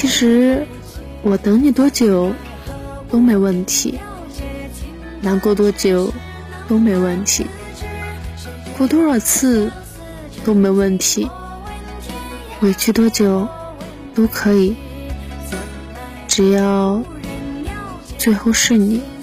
其实我等你多久都没问题难过多久都没问题哭多少次都没问题委屈多久都可以只要最后是你。